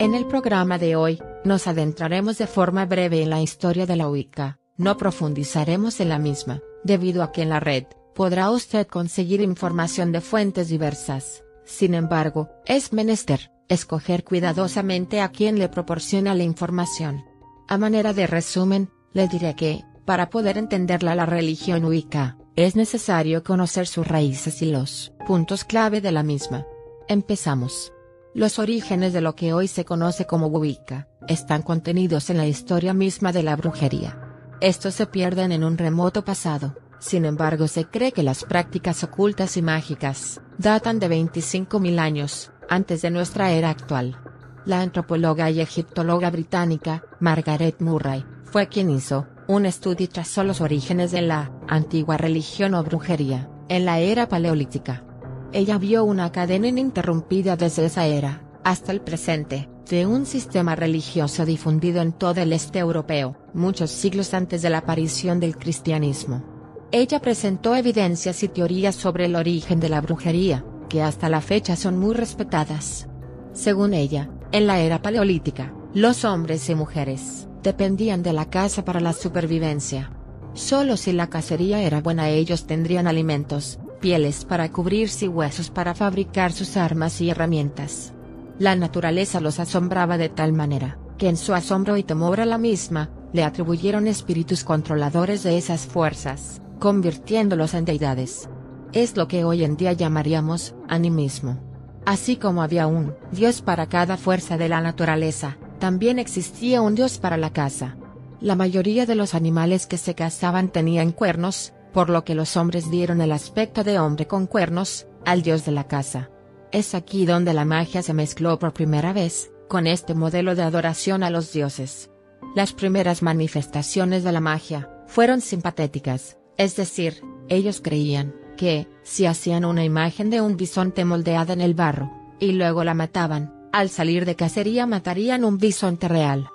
En el programa de hoy, nos adentraremos de forma breve en la historia de la Wicca, no profundizaremos en la misma, debido a que en la red, podrá usted conseguir información de fuentes diversas. Sin embargo, es menester, escoger cuidadosamente a quien le proporciona la información. A manera de resumen, le diré que, para poder entenderla la religión Wicca, es necesario conocer sus raíces y los puntos clave de la misma. Empezamos. Los orígenes de lo que hoy se conoce como Wicca, están contenidos en la historia misma de la brujería. Estos se pierden en un remoto pasado, sin embargo se cree que las prácticas ocultas y mágicas, datan de 25.000 años, antes de nuestra era actual. La antropóloga y egiptóloga británica, Margaret Murray, fue quien hizo, un estudio y trazó los orígenes de la antigua religión o brujería, en la era paleolítica. Ella vio una cadena ininterrumpida desde esa era, hasta el presente, de un sistema religioso difundido en todo el este europeo, muchos siglos antes de la aparición del cristianismo. Ella presentó evidencias y teorías sobre el origen de la brujería, que hasta la fecha son muy respetadas. Según ella, en la era paleolítica, los hombres y mujeres, dependían de la caza para la supervivencia. Solo si la cacería era buena ellos tendrían alimentos, pieles para cubrirse y huesos para fabricar sus armas y herramientas. La naturaleza los asombraba de tal manera, que en su asombro y temor a la misma, le atribuyeron espíritus controladores de esas fuerzas, convirtiéndolos en deidades. Es lo que hoy en día llamaríamos animismo. Así como había un dios para cada fuerza de la naturaleza, también existía un dios para la caza. La mayoría de los animales que se cazaban tenían cuernos, por lo que los hombres dieron el aspecto de hombre con cuernos, al dios de la caza. Es aquí donde la magia se mezcló por primera vez, con este modelo de adoración a los dioses. Las primeras manifestaciones de la magia, fueron simpatéticas, es decir, ellos creían, que, si hacían una imagen de un bisonte moldeada en el barro, y luego la mataban, al salir de cacería matarían un bisonte real.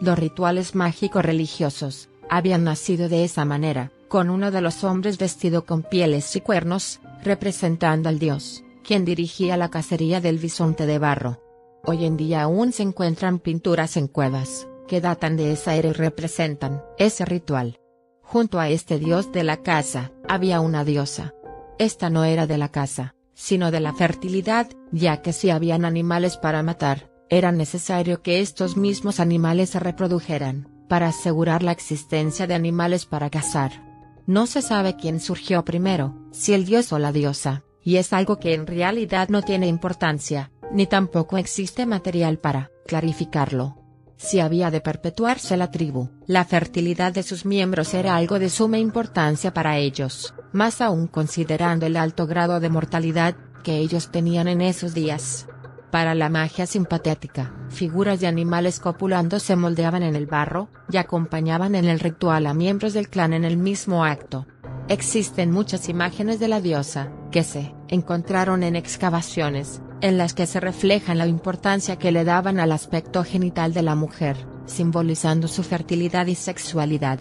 Los rituales mágicos religiosos, habían nacido de esa manera, con uno de los hombres vestido con pieles y cuernos, representando al dios, quien dirigía la cacería del bisonte de barro. Hoy en día aún se encuentran pinturas en cuevas, que datan de esa era y representan ese ritual. Junto a este dios de la casa, había una diosa. Esta no era de la casa, sino de la fertilidad, ya que si habían animales para matar, era necesario que estos mismos animales se reprodujeran, para asegurar la existencia de animales para cazar. No se sabe quién surgió primero, si el dios o la diosa, y es algo que en realidad no tiene importancia, ni tampoco existe material para clarificarlo. Si había de perpetuarse la tribu, la fertilidad de sus miembros era algo de suma importancia para ellos, más aún considerando el alto grado de mortalidad que ellos tenían en esos días. Para la magia simpatética, figuras de animales copulando se moldeaban en el barro, y acompañaban en el ritual a miembros del clan en el mismo acto. Existen muchas imágenes de la diosa, que se encontraron en excavaciones, en las que se reflejan la importancia que le daban al aspecto genital de la mujer, simbolizando su fertilidad y sexualidad.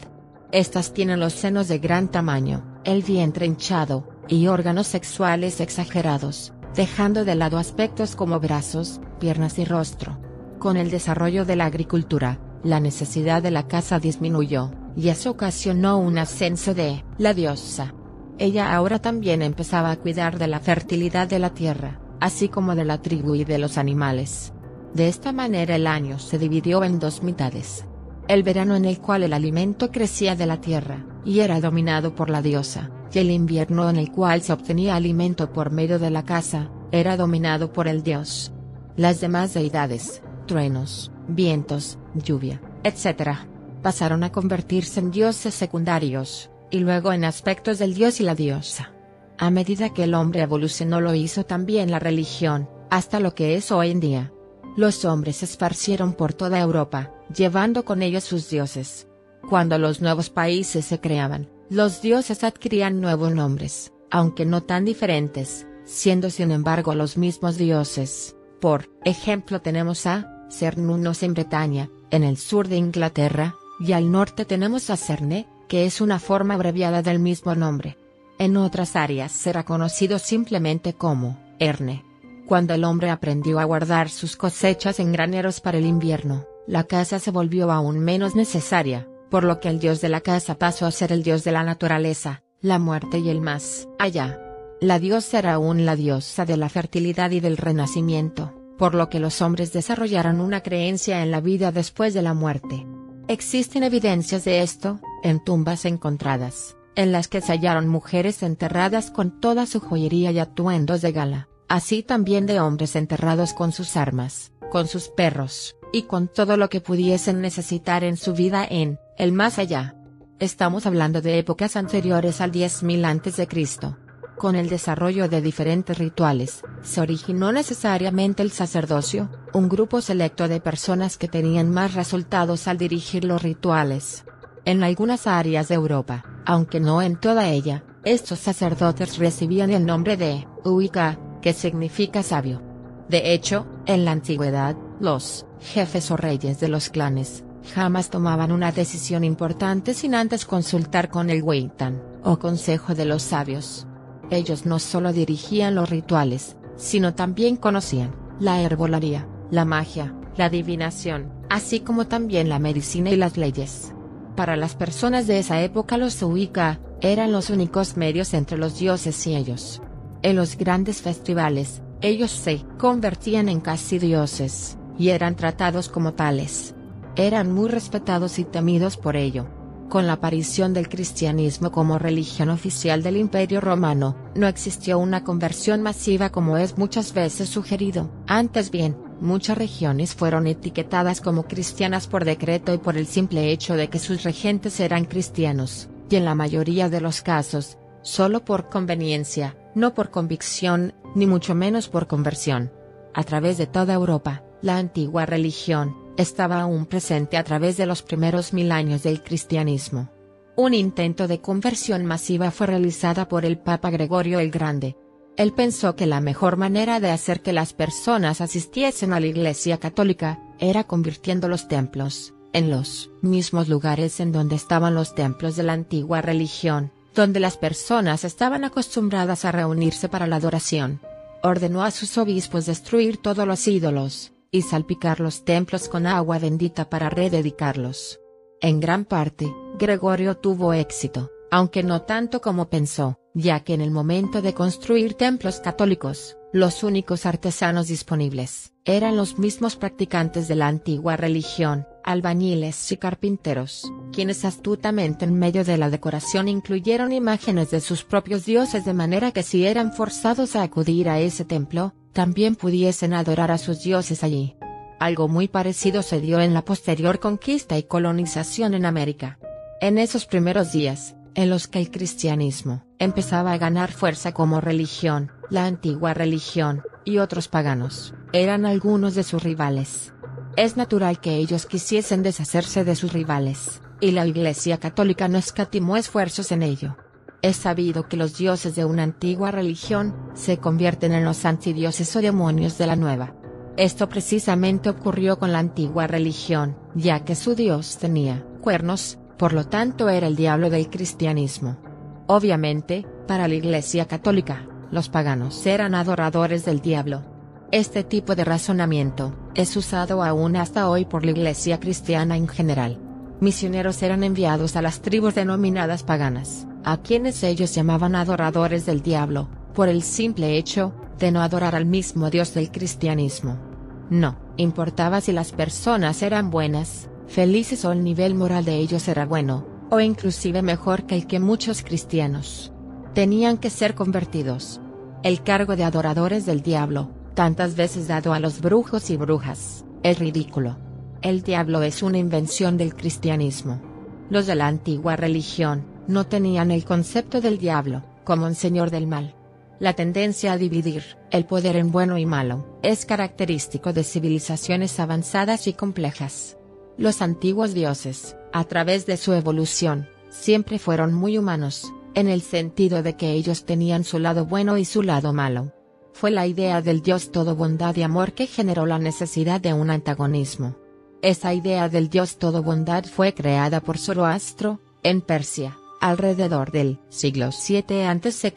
Estas tienen los senos de gran tamaño, el vientre hinchado, y órganos sexuales exagerados, dejando de lado aspectos como brazos, piernas y rostro. Con el desarrollo de la agricultura, la necesidad de la caza disminuyó, y eso ocasionó un ascenso de la diosa. Ella ahora también empezaba a cuidar de la fertilidad de la tierra, así como de la tribu y de los animales. De esta manera el año se dividió en dos mitades. El verano en el cual el alimento crecía de la tierra, y era dominado por la diosa, y el invierno en el cual se obtenía alimento por medio de la caza, era dominado por el dios. Las demás deidades, truenos, vientos, lluvia, etc., pasaron a convertirse en dioses secundarios, y luego en aspectos del dios y la diosa. A medida que el hombre evolucionó lo hizo también la religión, hasta lo que es hoy en día. Los hombres se esparcieron por toda Europa, llevando con ellos sus dioses. Cuando los nuevos países se creaban, los dioses adquirían nuevos nombres, aunque no tan diferentes, siendo sin embargo los mismos dioses. Por ejemplo tenemos a Cernunnos en Bretaña, en el sur de Inglaterra, y al norte tenemos a Cerne, que es una forma abreviada del mismo nombre. En otras áreas será conocido simplemente como Erne. Cuando el hombre aprendió a guardar sus cosechas en graneros para el invierno, la casa se volvió aún menos necesaria, por lo que el dios de la casa pasó a ser el dios de la naturaleza, la muerte y el más allá. La diosa era aún la diosa de la fertilidad y del renacimiento, por lo que los hombres desarrollaron una creencia en la vida después de la muerte. Existen evidencias de esto, en tumbas encontradas, en las que se hallaron mujeres enterradas con toda su joyería y atuendos de gala así también de hombres enterrados con sus armas, con sus perros, y con todo lo que pudiesen necesitar en su vida en el más allá. Estamos hablando de épocas anteriores al 10.000 a.C. Con el desarrollo de diferentes rituales, se originó necesariamente el sacerdocio, un grupo selecto de personas que tenían más resultados al dirigir los rituales. En algunas áreas de Europa, aunque no en toda ella, estos sacerdotes recibían el nombre de Uika, que significa sabio. De hecho, en la antigüedad, los jefes o reyes de los clanes jamás tomaban una decisión importante sin antes consultar con el Weitan, o consejo de los sabios. Ellos no solo dirigían los rituales, sino también conocían la herbolaria, la magia, la adivinación, así como también la medicina y las leyes. Para las personas de esa época los Uika eran los únicos medios entre los dioses y ellos. En los grandes festivales, ellos se convertían en casi dioses, y eran tratados como tales. Eran muy respetados y temidos por ello. Con la aparición del cristianismo como religión oficial del Imperio Romano, no existió una conversión masiva como es muchas veces sugerido. Antes bien, muchas regiones fueron etiquetadas como cristianas por decreto y por el simple hecho de que sus regentes eran cristianos, y en la mayoría de los casos, solo por conveniencia, no por convicción, ni mucho menos por conversión. A través de toda Europa, la antigua religión, estaba aún presente a través de los primeros mil años del cristianismo. Un intento de conversión masiva fue realizada por el Papa Gregorio el Grande. Él pensó que la mejor manera de hacer que las personas asistiesen a la Iglesia Católica, era convirtiendo los templos, en los mismos lugares en donde estaban los templos de la antigua religión, donde las personas estaban acostumbradas a reunirse para la adoración. Ordenó a sus obispos destruir todos los ídolos, y salpicar los templos con agua bendita para rededicarlos. En gran parte, Gregorio tuvo éxito, aunque no tanto como pensó, ya que en el momento de construir templos católicos, los únicos artesanos disponibles, eran los mismos practicantes de la antigua religión, albañiles y carpinteros, quienes astutamente en medio de la decoración incluyeron imágenes de sus propios dioses de manera que si eran forzados a acudir a ese templo, también pudiesen adorar a sus dioses allí. Algo muy parecido se dio en la posterior conquista y colonización en América. En esos primeros días, en los que el cristianismo empezaba a ganar fuerza como religión, la antigua religión, y otros paganos, eran algunos de sus rivales. Es natural que ellos quisiesen deshacerse de sus rivales, y la Iglesia Católica no escatimó esfuerzos en ello. Es sabido que los dioses de una antigua religión se convierten en los antidioses o demonios de la nueva. Esto precisamente ocurrió con la antigua religión, ya que su dios tenía cuernos, por lo tanto era el diablo del cristianismo. Obviamente, para la Iglesia Católica, los paganos eran adoradores del diablo. Este tipo de razonamiento es usado aún hasta hoy por la Iglesia cristiana en general. Misioneros eran enviados a las tribus denominadas paganas, a quienes ellos llamaban adoradores del diablo, por el simple hecho de no adorar al mismo Dios del cristianismo. No importaba si las personas eran buenas, felices o el nivel moral de ellos era bueno, o inclusive mejor que el que muchos cristianos tenían que ser convertidos. El cargo de adoradores del diablo, tantas veces dado a los brujos y brujas, es ridículo. El diablo es una invención del cristianismo. Los de la antigua religión, no tenían el concepto del diablo, como un señor del mal. La tendencia a dividir el poder en bueno y malo es característico de civilizaciones avanzadas y complejas. Los antiguos dioses, a través de su evolución, siempre fueron muy humanos, en el sentido de que ellos tenían su lado bueno y su lado malo. Fue la idea del Dios todo bondad y amor que generó la necesidad de un antagonismo. Esa idea del Dios todo bondad fue creada por Zoroastro, en Persia, alrededor del siglo 7 a.C.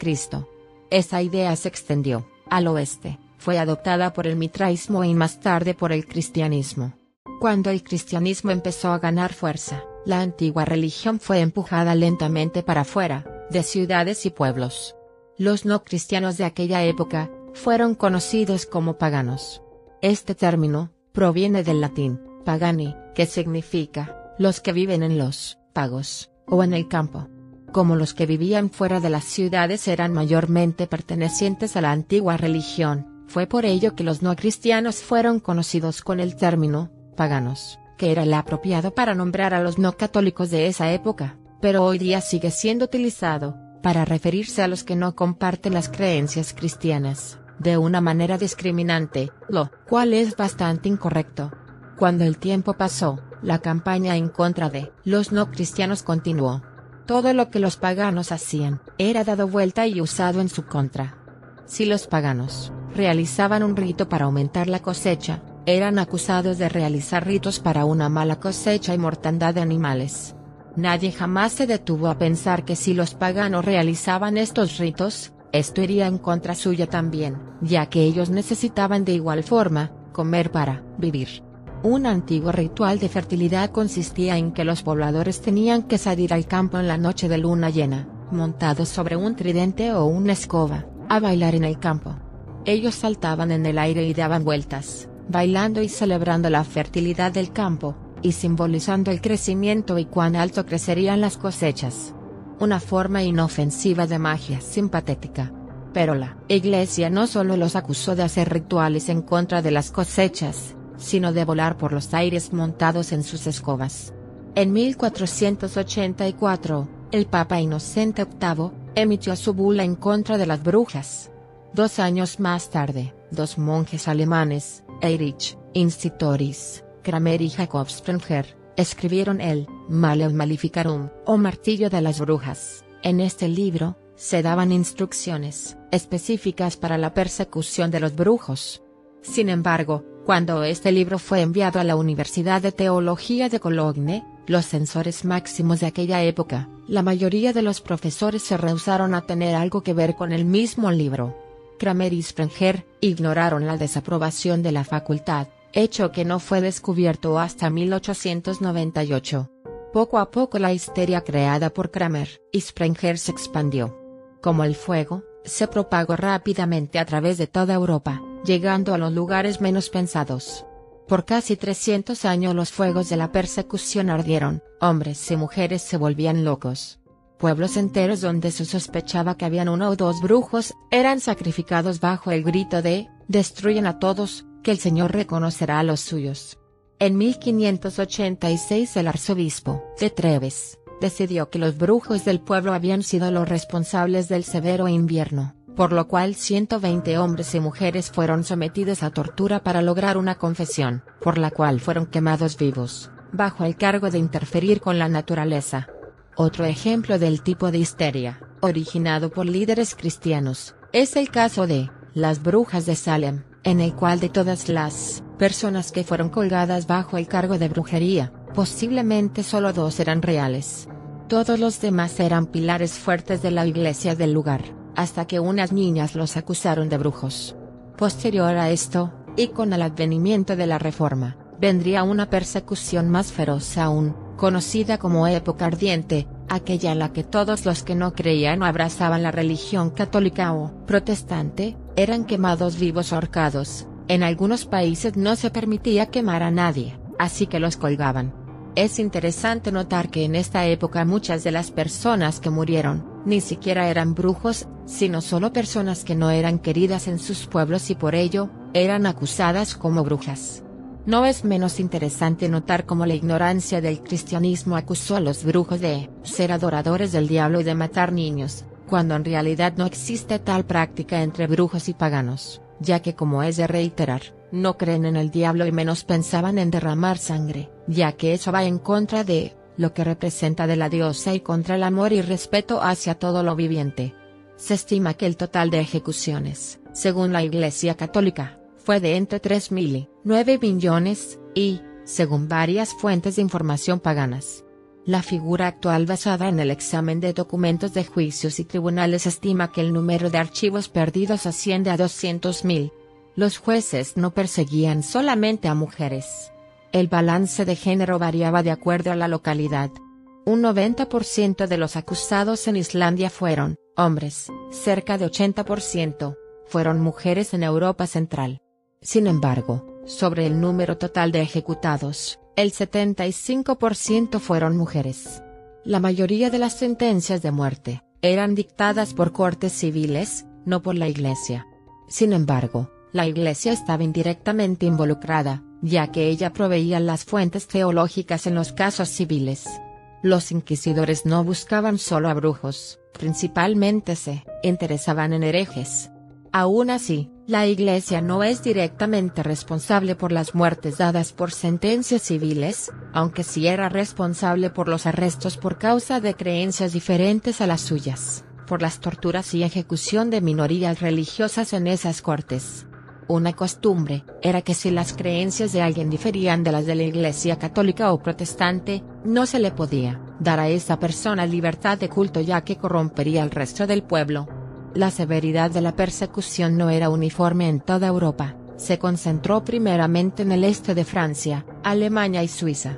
Esa idea se extendió, al oeste, fue adoptada por el mitraísmo y más tarde por el cristianismo. Cuando el cristianismo empezó a ganar fuerza, la antigua religión fue empujada lentamente para afuera, de ciudades y pueblos. Los no cristianos de aquella época, fueron conocidos como paganos. Este término, proviene del latín, pagani, que significa, los que viven en los pagos, o en el campo. Como los que vivían fuera de las ciudades eran mayormente pertenecientes a la antigua religión, fue por ello que los no cristianos fueron conocidos con el término, paganos, que era el apropiado para nombrar a los no católicos de esa época, pero hoy día sigue siendo utilizado, para referirse a los que no comparten las creencias cristianas, de una manera discriminante, lo cual es bastante incorrecto. Cuando el tiempo pasó, la campaña en contra de los no cristianos continuó. Todo lo que los paganos hacían, era dado vuelta y usado en su contra. Si los paganos realizaban un rito para aumentar la cosecha, eran acusados de realizar ritos para una mala cosecha y mortandad de animales. Nadie jamás se detuvo a pensar que si los paganos realizaban estos ritos, esto iría en contra suya también, ya que ellos necesitaban de igual forma, comer para vivir. Un antiguo ritual de fertilidad consistía en que los pobladores tenían que salir al campo en la noche de luna llena, montados sobre un tridente o una escoba, a bailar en el campo. Ellos saltaban en el aire y daban vueltas, bailando y celebrando la fertilidad del campo, y simbolizando el crecimiento y cuán alto crecerían las cosechas. Una forma inofensiva de magia simpatética. Pero la Iglesia no solo los acusó de hacer rituales en contra de las cosechas, sino de volar por los aires montados en sus escobas. En 1484, el Papa Inocente VIII, emitió su bula en contra de las brujas. Dos años más tarde, dos monjes alemanes, Erich, Institoris, Kramer y Jacob Sprenger, escribieron el Maleum Maleficarum, o Martillo de las Brujas. En este libro, se daban instrucciones específicas para la persecución de los brujos. Sin embargo, cuando este libro fue enviado a la Universidad de Teología de Cologne, los censores máximos de aquella época, la mayoría de los profesores se rehusaron a tener algo que ver con el mismo libro. Kramer y Sprenger ignoraron la desaprobación de la facultad, hecho que no fue descubierto hasta 1898. Poco a poco la histeria creada por Kramer y Sprenger se expandió. Como el fuego, se propagó rápidamente a través de toda Europa llegando a los lugares menos pensados. Por casi 300 años los fuegos de la persecución ardieron, hombres y mujeres se volvían locos. Pueblos enteros donde se sospechaba que habían uno o dos brujos, eran sacrificados bajo el grito de, destruyen a todos, que el Señor reconocerá a los suyos. En 1586 el arzobispo de Treves, decidió que los brujos del pueblo habían sido los responsables del severo invierno por lo cual 120 hombres y mujeres fueron sometidos a tortura para lograr una confesión, por la cual fueron quemados vivos, bajo el cargo de interferir con la naturaleza. Otro ejemplo del tipo de histeria, originado por líderes cristianos, es el caso de las brujas de Salem, en el cual de todas las personas que fueron colgadas bajo el cargo de brujería, posiblemente solo dos eran reales. Todos los demás eran pilares fuertes de la iglesia del lugar hasta que unas niñas los acusaron de brujos. Posterior a esto, y con el advenimiento de la Reforma, vendría una persecución más feroz aún, conocida como época ardiente, aquella en la que todos los que no creían o abrazaban la religión católica o protestante, eran quemados vivos o ahorcados. En algunos países no se permitía quemar a nadie, así que los colgaban. Es interesante notar que en esta época muchas de las personas que murieron, ni siquiera eran brujos, sino solo personas que no eran queridas en sus pueblos y por ello, eran acusadas como brujas. No es menos interesante notar cómo la ignorancia del cristianismo acusó a los brujos de ser adoradores del diablo y de matar niños, cuando en realidad no existe tal práctica entre brujos y paganos, ya que como es de reiterar, no creen en el diablo y menos pensaban en derramar sangre, ya que eso va en contra de lo que representa de la diosa y contra el amor y respeto hacia todo lo viviente. Se estima que el total de ejecuciones, según la Iglesia Católica, fue de entre 3.000 y 9 millones, y, según varias fuentes de información paganas. La figura actual basada en el examen de documentos de juicios y tribunales estima que el número de archivos perdidos asciende a 200.000. los jueces no perseguían solamente a mujeres. El balance de género variaba de acuerdo a la localidad. Un 90% de los acusados en Islandia fueron hombres, cerca de 80% fueron mujeres en Europa Central. Sin embargo, sobre el número total de ejecutados, el 75% fueron mujeres. La mayoría de las sentencias de muerte eran dictadas por cortes civiles, no por la Iglesia. Sin embargo, la Iglesia estaba indirectamente involucrada, ya que ella proveía las fuentes teológicas en los casos civiles. Los inquisidores no buscaban solo a brujos, principalmente se interesaban en herejes. Aún así, la Iglesia no es directamente responsable por las muertes dadas por sentencias civiles, aunque sí era responsable por los arrestos por causa de creencias diferentes a las suyas, por las torturas y ejecución de minorías religiosas en esas cortes. Una costumbre, era que si las creencias de alguien diferían de las de la Iglesia católica o protestante, no se le podía dar a esa persona libertad de culto ya que corrompería al resto del pueblo. La severidad de la persecución no era uniforme en toda Europa, se concentró primeramente en el este de Francia, Alemania y Suiza.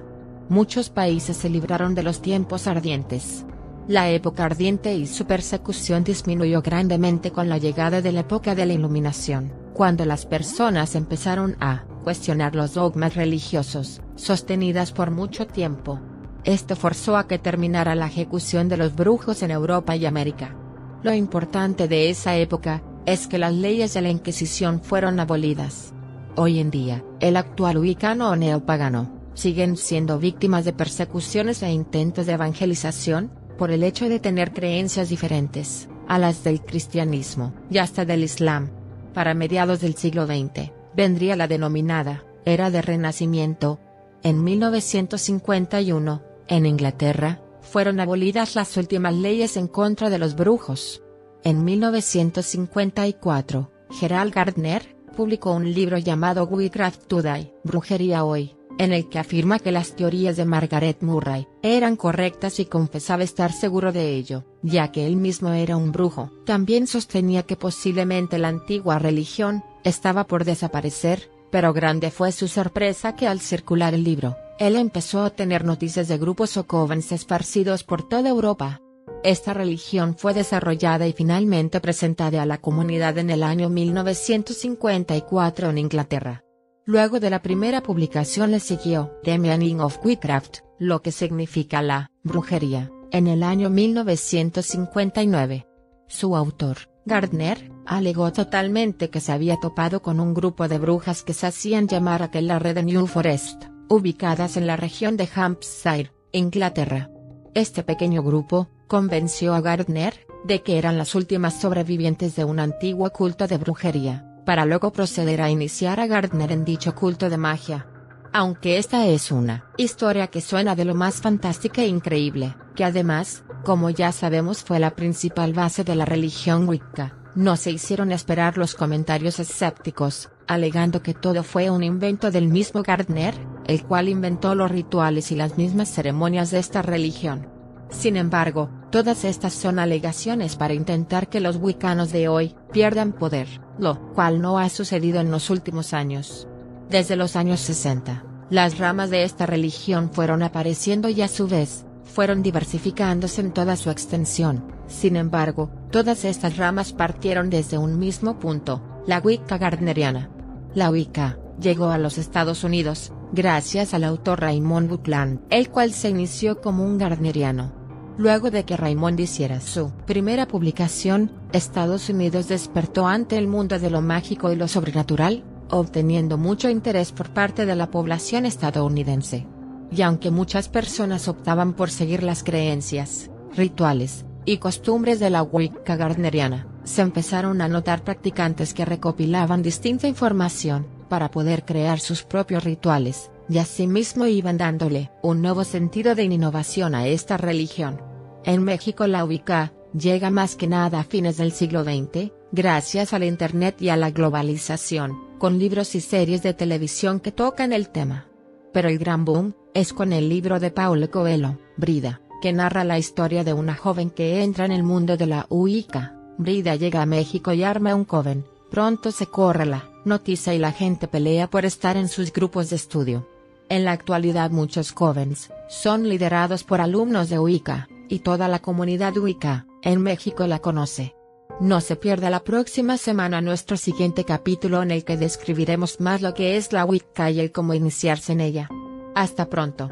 Muchos países se libraron de los tiempos ardientes. La época ardiente y su persecución disminuyó grandemente con la llegada de la época de la Iluminación cuando las personas empezaron a cuestionar los dogmas religiosos, sostenidas por mucho tiempo. Esto forzó a que terminara la ejecución de los brujos en Europa y América. Lo importante de esa época, es que las leyes de la Inquisición fueron abolidas. Hoy en día, el actual wicano o neopagano, siguen siendo víctimas de persecuciones e intentos de evangelización, por el hecho de tener creencias diferentes, a las del cristianismo, y hasta del islam. Para mediados del siglo XX, vendría la denominada Era de Renacimiento. En 1951, en Inglaterra, fueron abolidas las últimas leyes en contra de los brujos. En 1954, Gerald Gardner, publicó un libro llamado Witchcraft Today, Brujería Hoy, en el que afirma que las teorías de Margaret Murray eran correctas y confesaba estar seguro de ello, ya que él mismo era un brujo. También sostenía que posiblemente la antigua religión estaba por desaparecer, pero grande fue su sorpresa que al circular el libro, él empezó a tener noticias de grupos o covens esparcidos por toda Europa. Esta religión fue desarrollada y finalmente presentada a la comunidad en el año 1954 en Inglaterra. Luego de la primera publicación le siguió The Meaning of Witchcraft, lo que significa la brujería, en el año 1959. Su autor, Gardner, alegó totalmente que se había topado con un grupo de brujas que se hacían llamar aquella red de New Forest, ubicadas en la región de Hampshire, Inglaterra. Este pequeño grupo, convenció a Gardner, de que eran las últimas sobrevivientes de un antiguo culto de brujería para luego proceder a iniciar a Gardner en dicho culto de magia. Aunque esta es una historia que suena de lo más fantástica e increíble, que además, como ya sabemos fue la principal base de la religión Wicca, no se hicieron esperar los comentarios escépticos, alegando que todo fue un invento del mismo Gardner, el cual inventó los rituales y las mismas ceremonias de esta religión. Sin embargo, todas estas son alegaciones para intentar que los wicanos de hoy pierdan poder, lo cual no ha sucedido en los últimos años. Desde los años 60, las ramas de esta religión fueron apareciendo y a su vez, fueron diversificándose en toda su extensión. Sin embargo, todas estas ramas partieron desde un mismo punto, la Wicca gardneriana. La Wicca llegó a los Estados Unidos, gracias al autor Raymond Buckland, el cual se inició como un gardneriano. Luego de que Raymond hiciera su primera publicación, Estados Unidos despertó ante el mundo de lo mágico y lo sobrenatural, obteniendo mucho interés por parte de la población estadounidense. Y aunque muchas personas optaban por seguir las creencias, rituales, y costumbres de la Wicca gardneriana, se empezaron a notar practicantes que recopilaban distinta información, para poder crear sus propios rituales, y asimismo iban dándole un nuevo sentido de innovación a esta religión. En México la Wicca llega más que nada a fines del siglo XX, gracias al Internet y a la globalización, con libros y series de televisión que tocan el tema. Pero el gran boom, es con el libro de Paulo Coelho, Brida, que narra la historia de una joven que entra en el mundo de la Wicca. Brida llega a México y arma un coven, pronto se corre la noticia y la gente pelea por estar en sus grupos de estudio. En la actualidad muchos jóvenes son liderados por alumnos de UICA, y toda la comunidad UICA en México la conoce. No se pierda la próxima semana nuestro siguiente capítulo en el que describiremos más lo que es la Wicca y el cómo iniciarse en ella. Hasta pronto.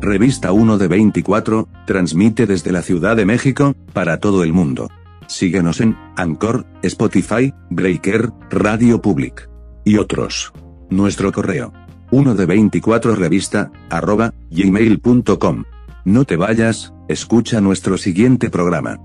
Revista 1 de 24, transmite desde la Ciudad de México, para todo el mundo. Síguenos en Anchor, Spotify, Breaker, Radio Public y otros. Nuestro correo 1 de 24 revista, arroba, gmail.com. No te vayas, escucha nuestro siguiente programa.